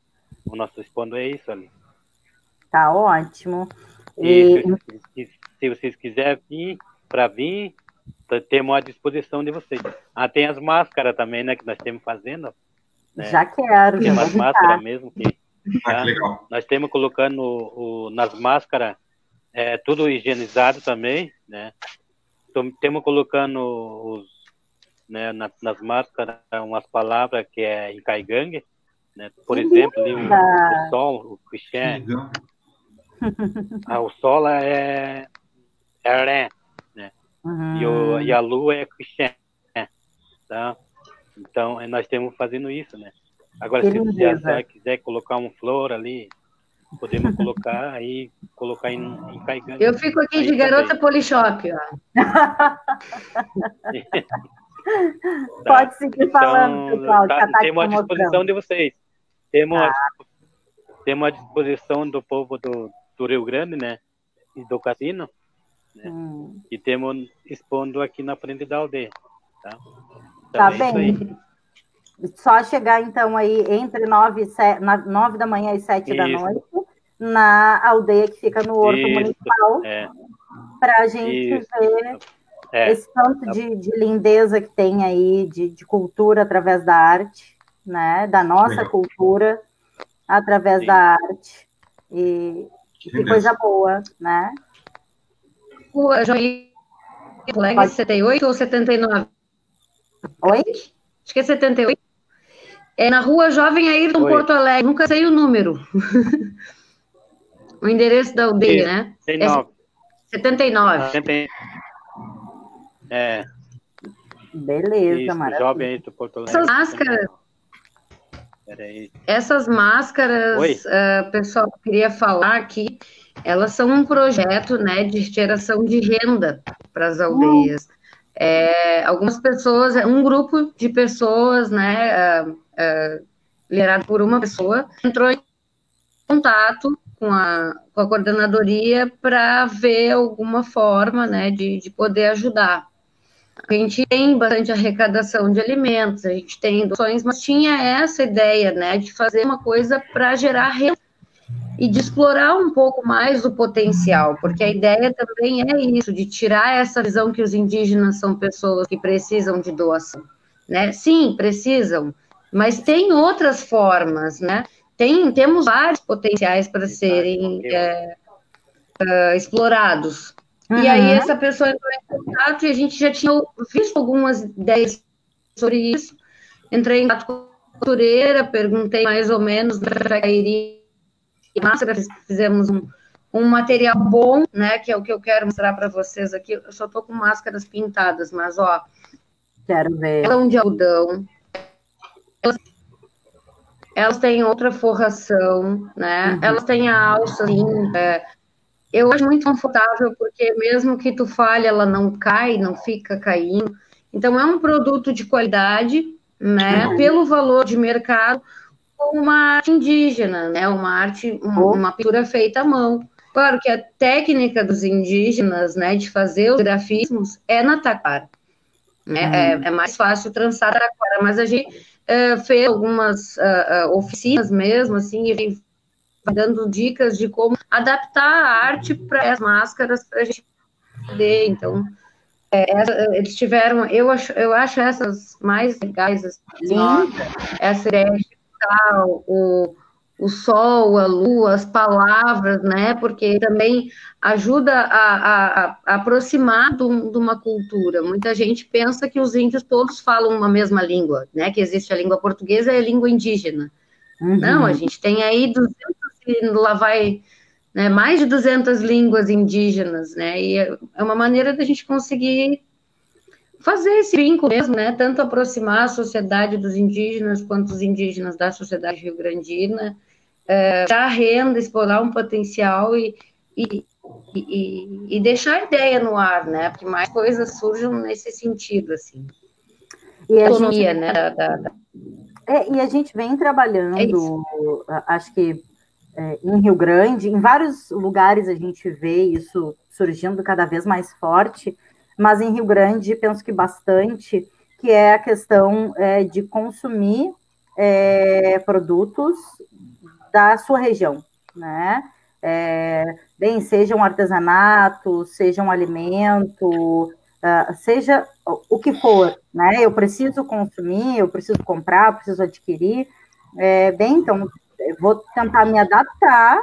o nosso expondo é isso ali. Tá ótimo. E, e... Se, se, vocês quiserem vir para vir, temos à disposição de vocês. Ah, tem as máscaras também, né? Que nós temos fazendo. Né? Já quero. Tem umas máscaras mesmo que. Ah, tá? que legal. Nós temos colocando o, nas máscaras é, tudo higienizado também, né? Temos colocando os, né, nas, nas máscaras umas palavras que é em caigangue, né? Por exemplo, ali, o, o, sol, o Cristian. (laughs) Ah, o sol é, é ré, né? Uhum. E, o, e a lua é Cristian, tá? Então, nós temos fazendo isso, né? Agora, que se você quiser colocar um flor ali, podemos colocar aí, (laughs) colocar em, em caigando. Eu fico aqui de garota também. polishop, ó. (laughs) Pode seguir falando, então, pessoal. Tá, tá temos à disposição de vocês. Temos, ah. temos à disposição do povo do, do Rio Grande, né? E do cassino. Né? Hum. E temos expondo aqui na frente da aldeia. Tá, tá é bem. Só chegar, então, aí entre nove, nove da manhã e sete Isso. da noite, na aldeia que fica no Horto Isso. Municipal, é. para a gente Isso. ver é. esse tanto de, de, lindeza que tem aí, de, de, cultura através da arte, né? Da nossa cultura através Sim. da arte. E, que coisa boa, né? O Joinha, 78 ou 79? Oi? Acho que é 78. É na rua Jovem Ayrton, Oi. Porto Alegre. Nunca sei o número. (laughs) o endereço da aldeia, né? 79. É 79. É. Beleza, Isso, maravilha. Jovem Ayrton, Porto Alegre. Essas máscaras... Essas máscaras, uh, pessoal, queria falar aqui, elas são um projeto né, de geração de renda para as aldeias. É, algumas pessoas, um grupo de pessoas, né, uh, uh, liderado por uma pessoa, entrou em contato com a, com a coordenadoria para ver alguma forma, né, de, de poder ajudar. A gente tem bastante arrecadação de alimentos, a gente tem doações, mas tinha essa ideia, né, de fazer uma coisa para gerar renda e de explorar um pouco mais o potencial, porque a ideia também é isso, de tirar essa visão que os indígenas são pessoas que precisam de doação, né? Sim, precisam, mas tem outras formas, né? Tem, temos vários potenciais para serem é, é, explorados. Uhum. E aí essa pessoa entrou em contato e a gente já tinha visto algumas ideias sobre isso. Entrei em contato com a costureira, perguntei mais ou menos para que iria máscara, fizemos um, um material bom, né, que é o que eu quero mostrar para vocês aqui. Eu só tô com máscaras pintadas, mas ó, quero ver. Elas de algodão. Elas, elas têm outra forração, né? Uhum. Elas têm a alça linda. É, eu acho muito confortável porque mesmo que tu falhe, ela não cai, não fica caindo. Então é um produto de qualidade, né? Uhum. Pelo valor de mercado, uma arte indígena, né? Uma arte, uma, uma pintura feita à mão. Claro que a técnica dos indígenas, né, de fazer os grafismos é na taquara. Né? Uhum. É, é, mais fácil trançar a taquara, mas a gente uh, fez algumas uh, uh, oficinas mesmo, assim, e dando dicas de como adaptar a arte para as máscaras para a gente poder. Então, é, essa, eles tiveram, eu acho, eu acho essas mais legais, assim, essa ideia de o o sol, a lua, as palavras, né? Porque também ajuda a, a, a aproximar de uma cultura. Muita gente pensa que os índios todos falam uma mesma língua, né? Que existe a língua portuguesa e a língua indígena. Uhum. Não, a gente tem aí 200, lá vai né, mais de 200 línguas indígenas, né? E é uma maneira da gente conseguir fazer esse vínculo mesmo, né? Tanto aproximar a sociedade dos indígenas quanto os indígenas da sociedade rio-grandina, é, dar renda, explorar um potencial e, e, e, e, deixar a ideia no ar, né? Porque mais coisas surjam nesse sentido, assim. E a Economia, gente... né? Da, da... É, e a gente vem trabalhando, é acho que é, em Rio Grande, em vários lugares a gente vê isso surgindo cada vez mais forte, mas em Rio Grande penso que bastante, que é a questão é, de consumir é, produtos da sua região, né? É, bem, seja um artesanato, seja um alimento, uh, seja o que for, né? Eu preciso consumir, eu preciso comprar, preciso adquirir. É, bem, então, vou tentar me adaptar,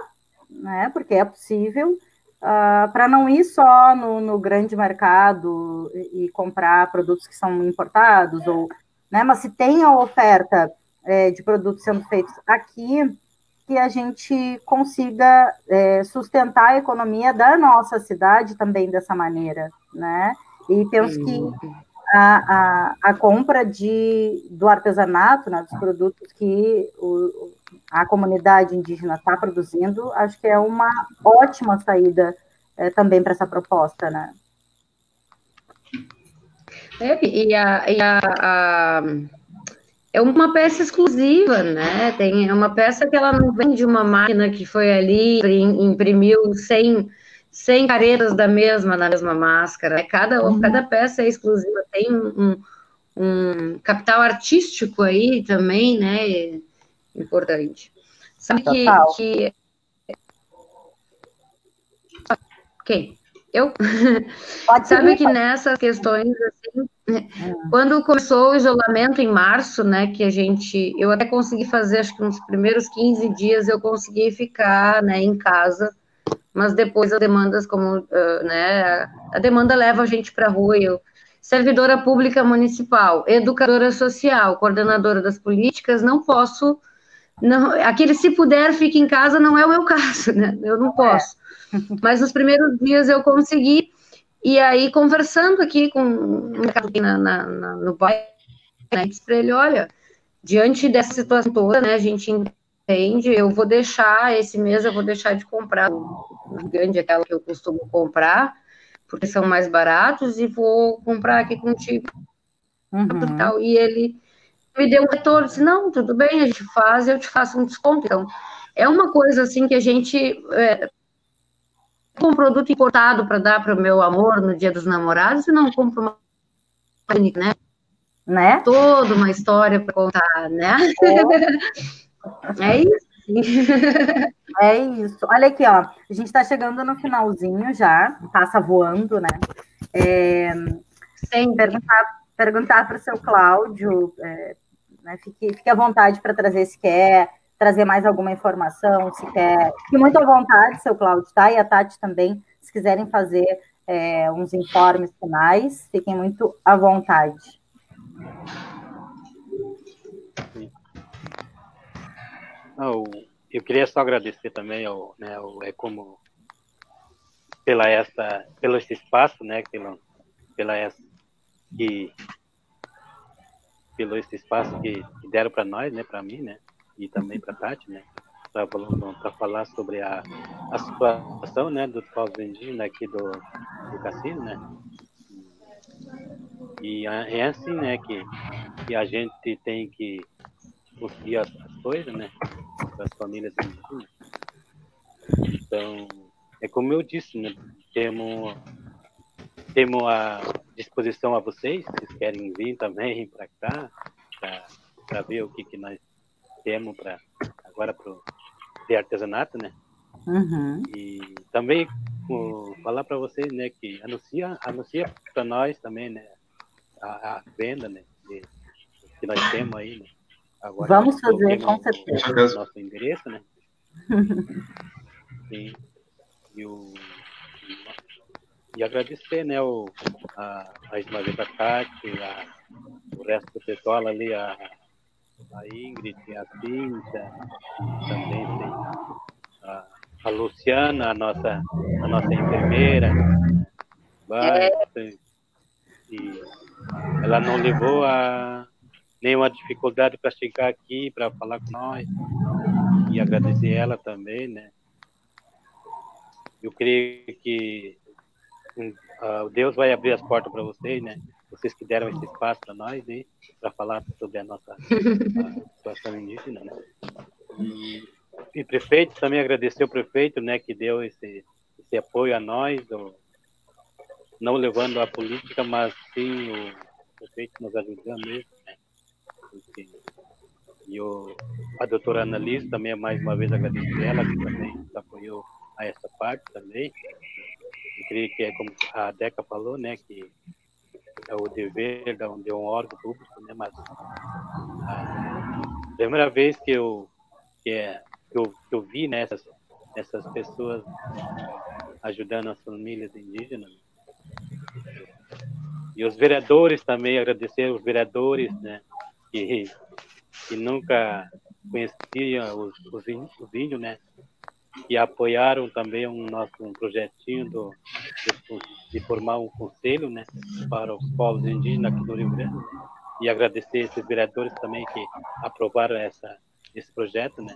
né? Porque é possível, uh, ah, para não ir só no, no, grande mercado e, comprar produtos que são importados, ou, né, mas se tem a oferta é, de produtos sendo feitos aqui, que a gente consiga é, sustentar a economia da nossa cidade também dessa maneira, né? E penso que a, a, a compra de, do artesanato, né, dos produtos que o, a comunidade indígena está produzindo, acho que é uma ótima saída é, também para essa proposta, né? É, e a, e a, a, é uma peça exclusiva, né? Tem é uma peça que ela não vem de uma máquina que foi ali imprimiu sem sem caretas da mesma na mesma máscara. É cada uhum. cada peça é exclusiva, tem um, um, capital artístico aí também, né? Importante. Sabe que, que quem? Eu? (laughs) Pode Sabe que nessas questões, assim, hum. quando começou o isolamento em março, né, que a gente, eu até consegui fazer, acho que nos primeiros 15 dias eu consegui ficar, né, em casa, mas depois as demandas, como, uh, né, a demanda leva a gente para a rua, eu, servidora pública municipal, educadora social, coordenadora das políticas, não posso, não, aquele se puder, fique em casa, não é o meu caso, né, eu não é. posso. Mas nos primeiros dias eu consegui, e aí conversando aqui com na, na, na, no bairro, né, disse para ele, olha, diante dessa situação toda, né, a gente entende, eu vou deixar, esse mês eu vou deixar de comprar o grande, aquela que eu costumo comprar, porque são mais baratos, e vou comprar aqui contigo. Uhum. Tal. E ele me deu um retorno, disse, não, tudo bem, a gente faz, eu te faço um desconto. Então, é uma coisa assim que a gente é, um produto importado para dar para o meu amor no dia dos namorados e não compro uma né? Né? Toda uma história para contar, né? É, (laughs) é isso. (laughs) É isso. Olha aqui, ó. A gente está chegando no finalzinho já, passa voando, né? É, sem perguntar, perguntar para o seu Cláudio, é, né, fique, fique à vontade para trazer se quer trazer mais alguma informação, se quer. Fique muito à vontade, seu Cláudio, tá? E a Tati também, se quiserem fazer é, uns informes finais, fiquem muito à vontade. Não, eu queria só agradecer também ao, né, ao, é como pela essa, pelo esse espaço, né, pela, pela essa que pelo esse espaço que, que deram para nós, né, para mim, né, e também para Tati, né? Para falar sobre a, a situação né, dos povos indígenas aqui do, do Cassino, né? E é assim, né, que, que a gente tem que conseguir as, as coisas, né, das famílias indígenas. Então, é como eu disse, né, temos, temos a disposição a vocês, se vocês querem vir também (laughs) para cá, para ver o que, que nós temos para agora para de artesanato, né? Uhum. E também falar para vocês, né, que anuncia, anuncia para nós também, né, a, a venda, né, de, que nós temos aí, né. Agora, Vamos fazer, com certeza. O nosso endereço, né. (laughs) e, e, o, e agradecer, né, o, a, a Tati, a, o resto do pessoal ali, a, a Ingrid, a Cíntia, também tem a, a Luciana, a nossa, a nossa enfermeira. Vai, é. E ela não levou a nenhuma dificuldade para chegar aqui, para falar com nós. E agradecer ela também, né? Eu creio que uh, Deus vai abrir as portas para vocês, né? Vocês que deram esse espaço para nós, né? Para falar sobre a nossa a situação indígena, né? E e prefeito também agradecer o prefeito, né, que deu esse, esse apoio a nós, do, não levando a política, mas sim o prefeito nos ajudando mesmo, Porque, e o, a doutora Annalise também, mais uma vez, agradecer ela, que também apoiou a essa parte também. Eu creio que é como a Deca falou, né, que é o dever de um, de um órgão público, né, mas a primeira vez que eu que é que eu, que eu vi nessas né, essas pessoas ajudando as famílias indígenas. E os vereadores também, agradecer os vereadores, né, que, que nunca conheciam os, os, os índios, né, e apoiaram também um nosso um projetinho do, de, de, formar um conselho, né, para os povos indígenas aqui do Rio Grande. E agradecer esses vereadores também que aprovaram essa, esse projeto, né,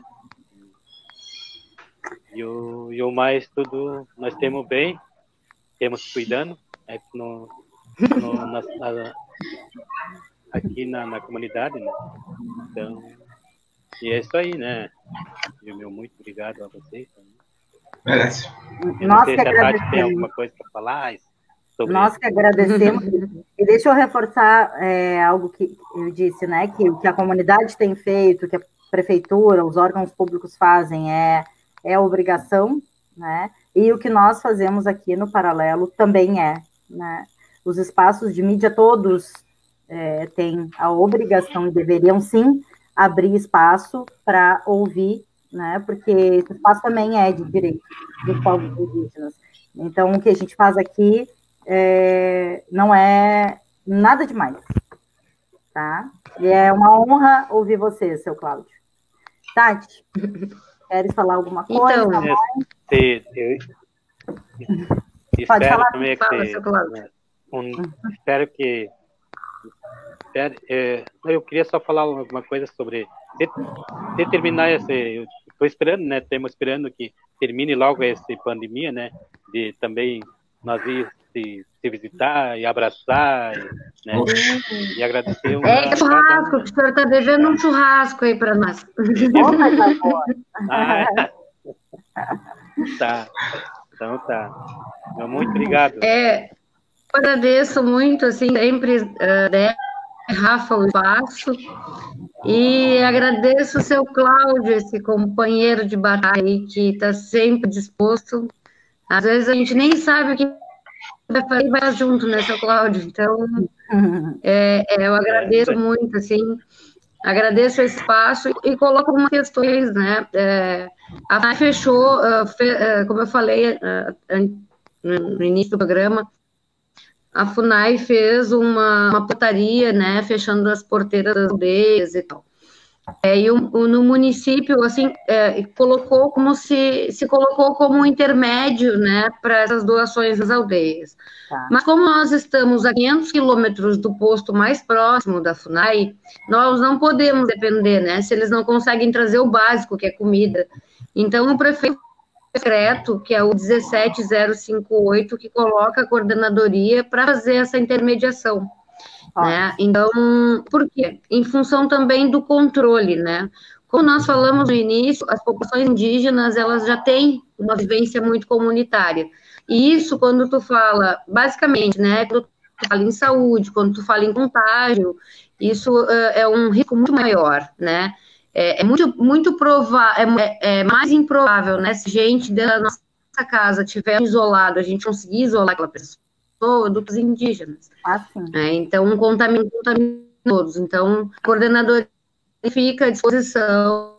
e o, e o mais tudo nós temos bem, temos cuidando é, no, na, na, aqui na, na comunidade, né? Então, e é isso aí, né? E meu muito obrigado a vocês também. Merece. Nós que agradecemos. tem alguma coisa para falar sobre Nós isso? que agradecemos. e deixa eu reforçar é, algo que eu disse, né? Que o que a comunidade tem feito, que a prefeitura, os órgãos públicos fazem é é obrigação, né? E o que nós fazemos aqui no Paralelo também é, né? Os espaços de mídia todos é, têm a obrigação e deveriam sim abrir espaço para ouvir, né? Porque esse espaço também é de direito dos povos indígenas. Então, o que a gente faz aqui é, não é nada demais, tá? E é uma honra ouvir você, seu Cláudio. Tati, Queres falar alguma coisa? Então, eu, (laughs) eu, Pode falar, também fala, que, um, espero que é, eu queria só falar alguma coisa sobre determinar esse estou esperando né estamos esperando que termine logo essa pandemia né de também nós ir se, se visitar e abraçar, né? E agradecer. Uma, é churrasco, o senhor está devendo um churrasco aí para nós. (laughs) ah, tá. Então tá. Então, muito obrigado. É, agradeço muito, assim, sempre, uh, né, Rafa, o espaço. E agradeço o seu Cláudio, esse companheiro de batalha aí, que está sempre disposto. Às vezes a gente nem sabe o que vai fazer vai junto, né, seu Cláudio? Então, é, é, eu agradeço muito, assim, agradeço o espaço e coloco algumas questões, né? É, a FAI fechou, uh, fe, uh, como eu falei uh, no início do programa, a FUNAI fez uma, uma portaria, né, fechando as porteiras das aldeias e tal. É, e o, no município, assim, é, colocou como se, se colocou como um intermédio, né, para essas doações das aldeias. Tá. Mas como nós estamos a 500 quilômetros do posto mais próximo da FUNAI, nós não podemos depender, né, se eles não conseguem trazer o básico, que é comida. Então, o prefeito decreto, que é o 17058, que coloca a coordenadoria para fazer essa intermediação. Né? Então, por quê? Em função também do controle, né? Como nós falamos no início, as populações indígenas, elas já têm uma vivência muito comunitária. E isso, quando tu fala, basicamente, né, quando tu fala em saúde, quando tu fala em contágio, isso uh, é um risco muito maior, né? É, é muito, muito provável, é, é, mais improvável, né, se gente da nossa casa tiver isolado, a gente conseguir isolar aquela pessoa, dos indígenas. Ah, é, então, contamina, contamina todos. Então, o coordenador fica à disposição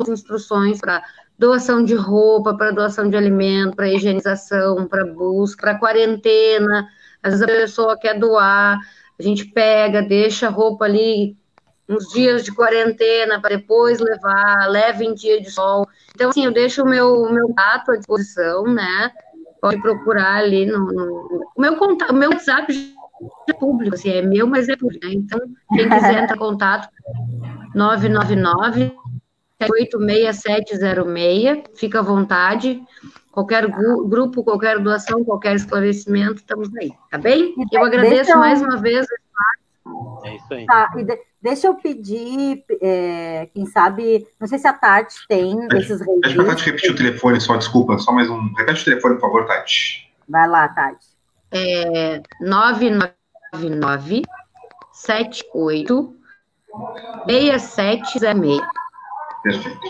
as instruções para doação de roupa, para doação de alimento, para higienização, para busca, para quarentena. Às vezes a pessoa quer doar, a gente pega, deixa a roupa ali uns dias de quarentena para depois levar, leva em dia de sol. Então, assim, eu deixo o meu, meu gato à disposição, né? pode procurar ali no, no meu contato, meu WhatsApp é público, assim, é meu, mas é público. Né? Então, quem quiser entrar em contato, (laughs) 999 86706, fica à vontade. Qualquer grupo, qualquer doação, qualquer esclarecimento, estamos aí, tá bem? Eu agradeço mais uma vez é isso aí. Tá, e de, deixa eu pedir, é, quem sabe, não sei se a Tati tem esses registros. Deixa a Tati repetir o telefone, só, desculpa, só mais um. Repete o telefone, por favor, Tati. Vai lá, Tati. É 999 78 6706. Perfeito.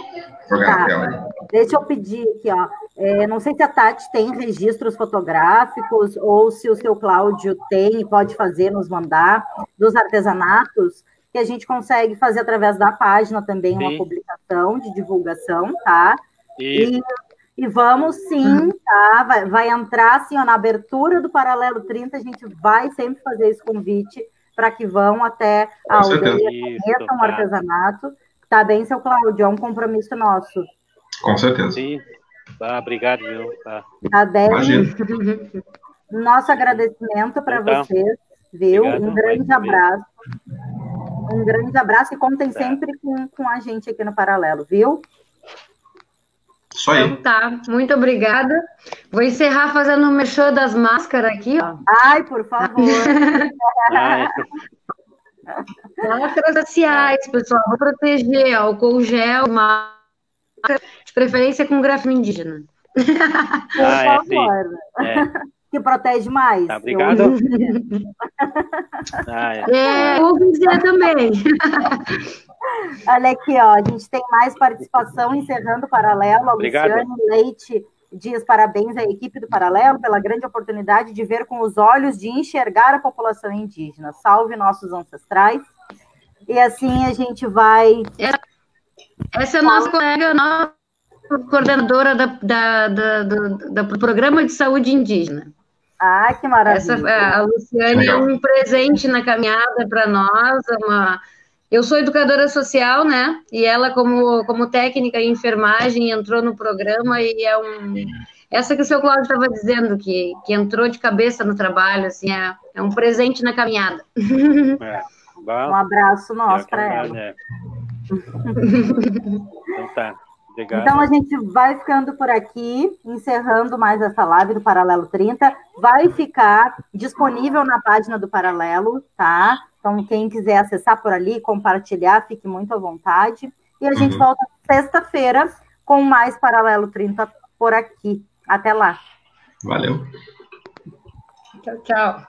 Tá. Deixa eu pedir aqui, ó. É, não sei se a Tati tem registros fotográficos ou se o seu Cláudio tem e pode fazer, nos mandar, dos artesanatos, que a gente consegue fazer através da página também sim. uma publicação de divulgação, tá? E, e vamos sim, tá? Vai, vai entrar assim, ó, na abertura do Paralelo 30, a gente vai sempre fazer esse convite para que vão até a aldeia, conheçam o artesanato Tá bem, seu Cláudio, é um compromisso nosso. Com certeza. Sim. Ah, obrigado, viu? Tá, tá. Nosso agradecimento para então, vocês, viu? Obrigado, um grande abraço. Um grande abraço e contem tá. sempre com, com a gente aqui no Paralelo, viu? Isso aí. Então tá, muito obrigada. Vou encerrar fazendo o um mexer das máscaras aqui, ó. Ai, por favor. (laughs) Ai. Máscaras faciais, pessoal, vou proteger, álcool gel, máscara, de preferência com grafo indígena. Ah, favor. É, é. Que protege mais. Tá, obrigado. ah, é, é dizer também. Olha aqui, ó, a gente tem mais participação encerrando o paralelo. A Obrigado. Luciane Leite diz parabéns à equipe do Paralelo pela grande oportunidade de ver com os olhos, de enxergar a população indígena. Salve nossos ancestrais. E assim a gente vai. Essa é a nossa colega, nossa coordenadora da, da, da, da, do Programa de Saúde Indígena. Ah, que maravilha. Essa, a Luciane é um presente na caminhada para nós, uma eu sou educadora social, né? E ela, como, como técnica em enfermagem, entrou no programa e é um. Essa que o seu Cláudio estava dizendo, que, que entrou de cabeça no trabalho, assim, é, é um presente na caminhada. (laughs) É, um abraço nosso para ela. Então tá. Obrigado. Então a gente vai ficando por aqui, encerrando mais essa live do Paralelo 30. Vai ficar disponível na página do Paralelo, tá? Então, quem quiser acessar por ali, compartilhar, fique muito à vontade. E a gente uhum. volta sexta-feira com mais Paralelo 30 por aqui. Até lá. Valeu. Tchau, tchau.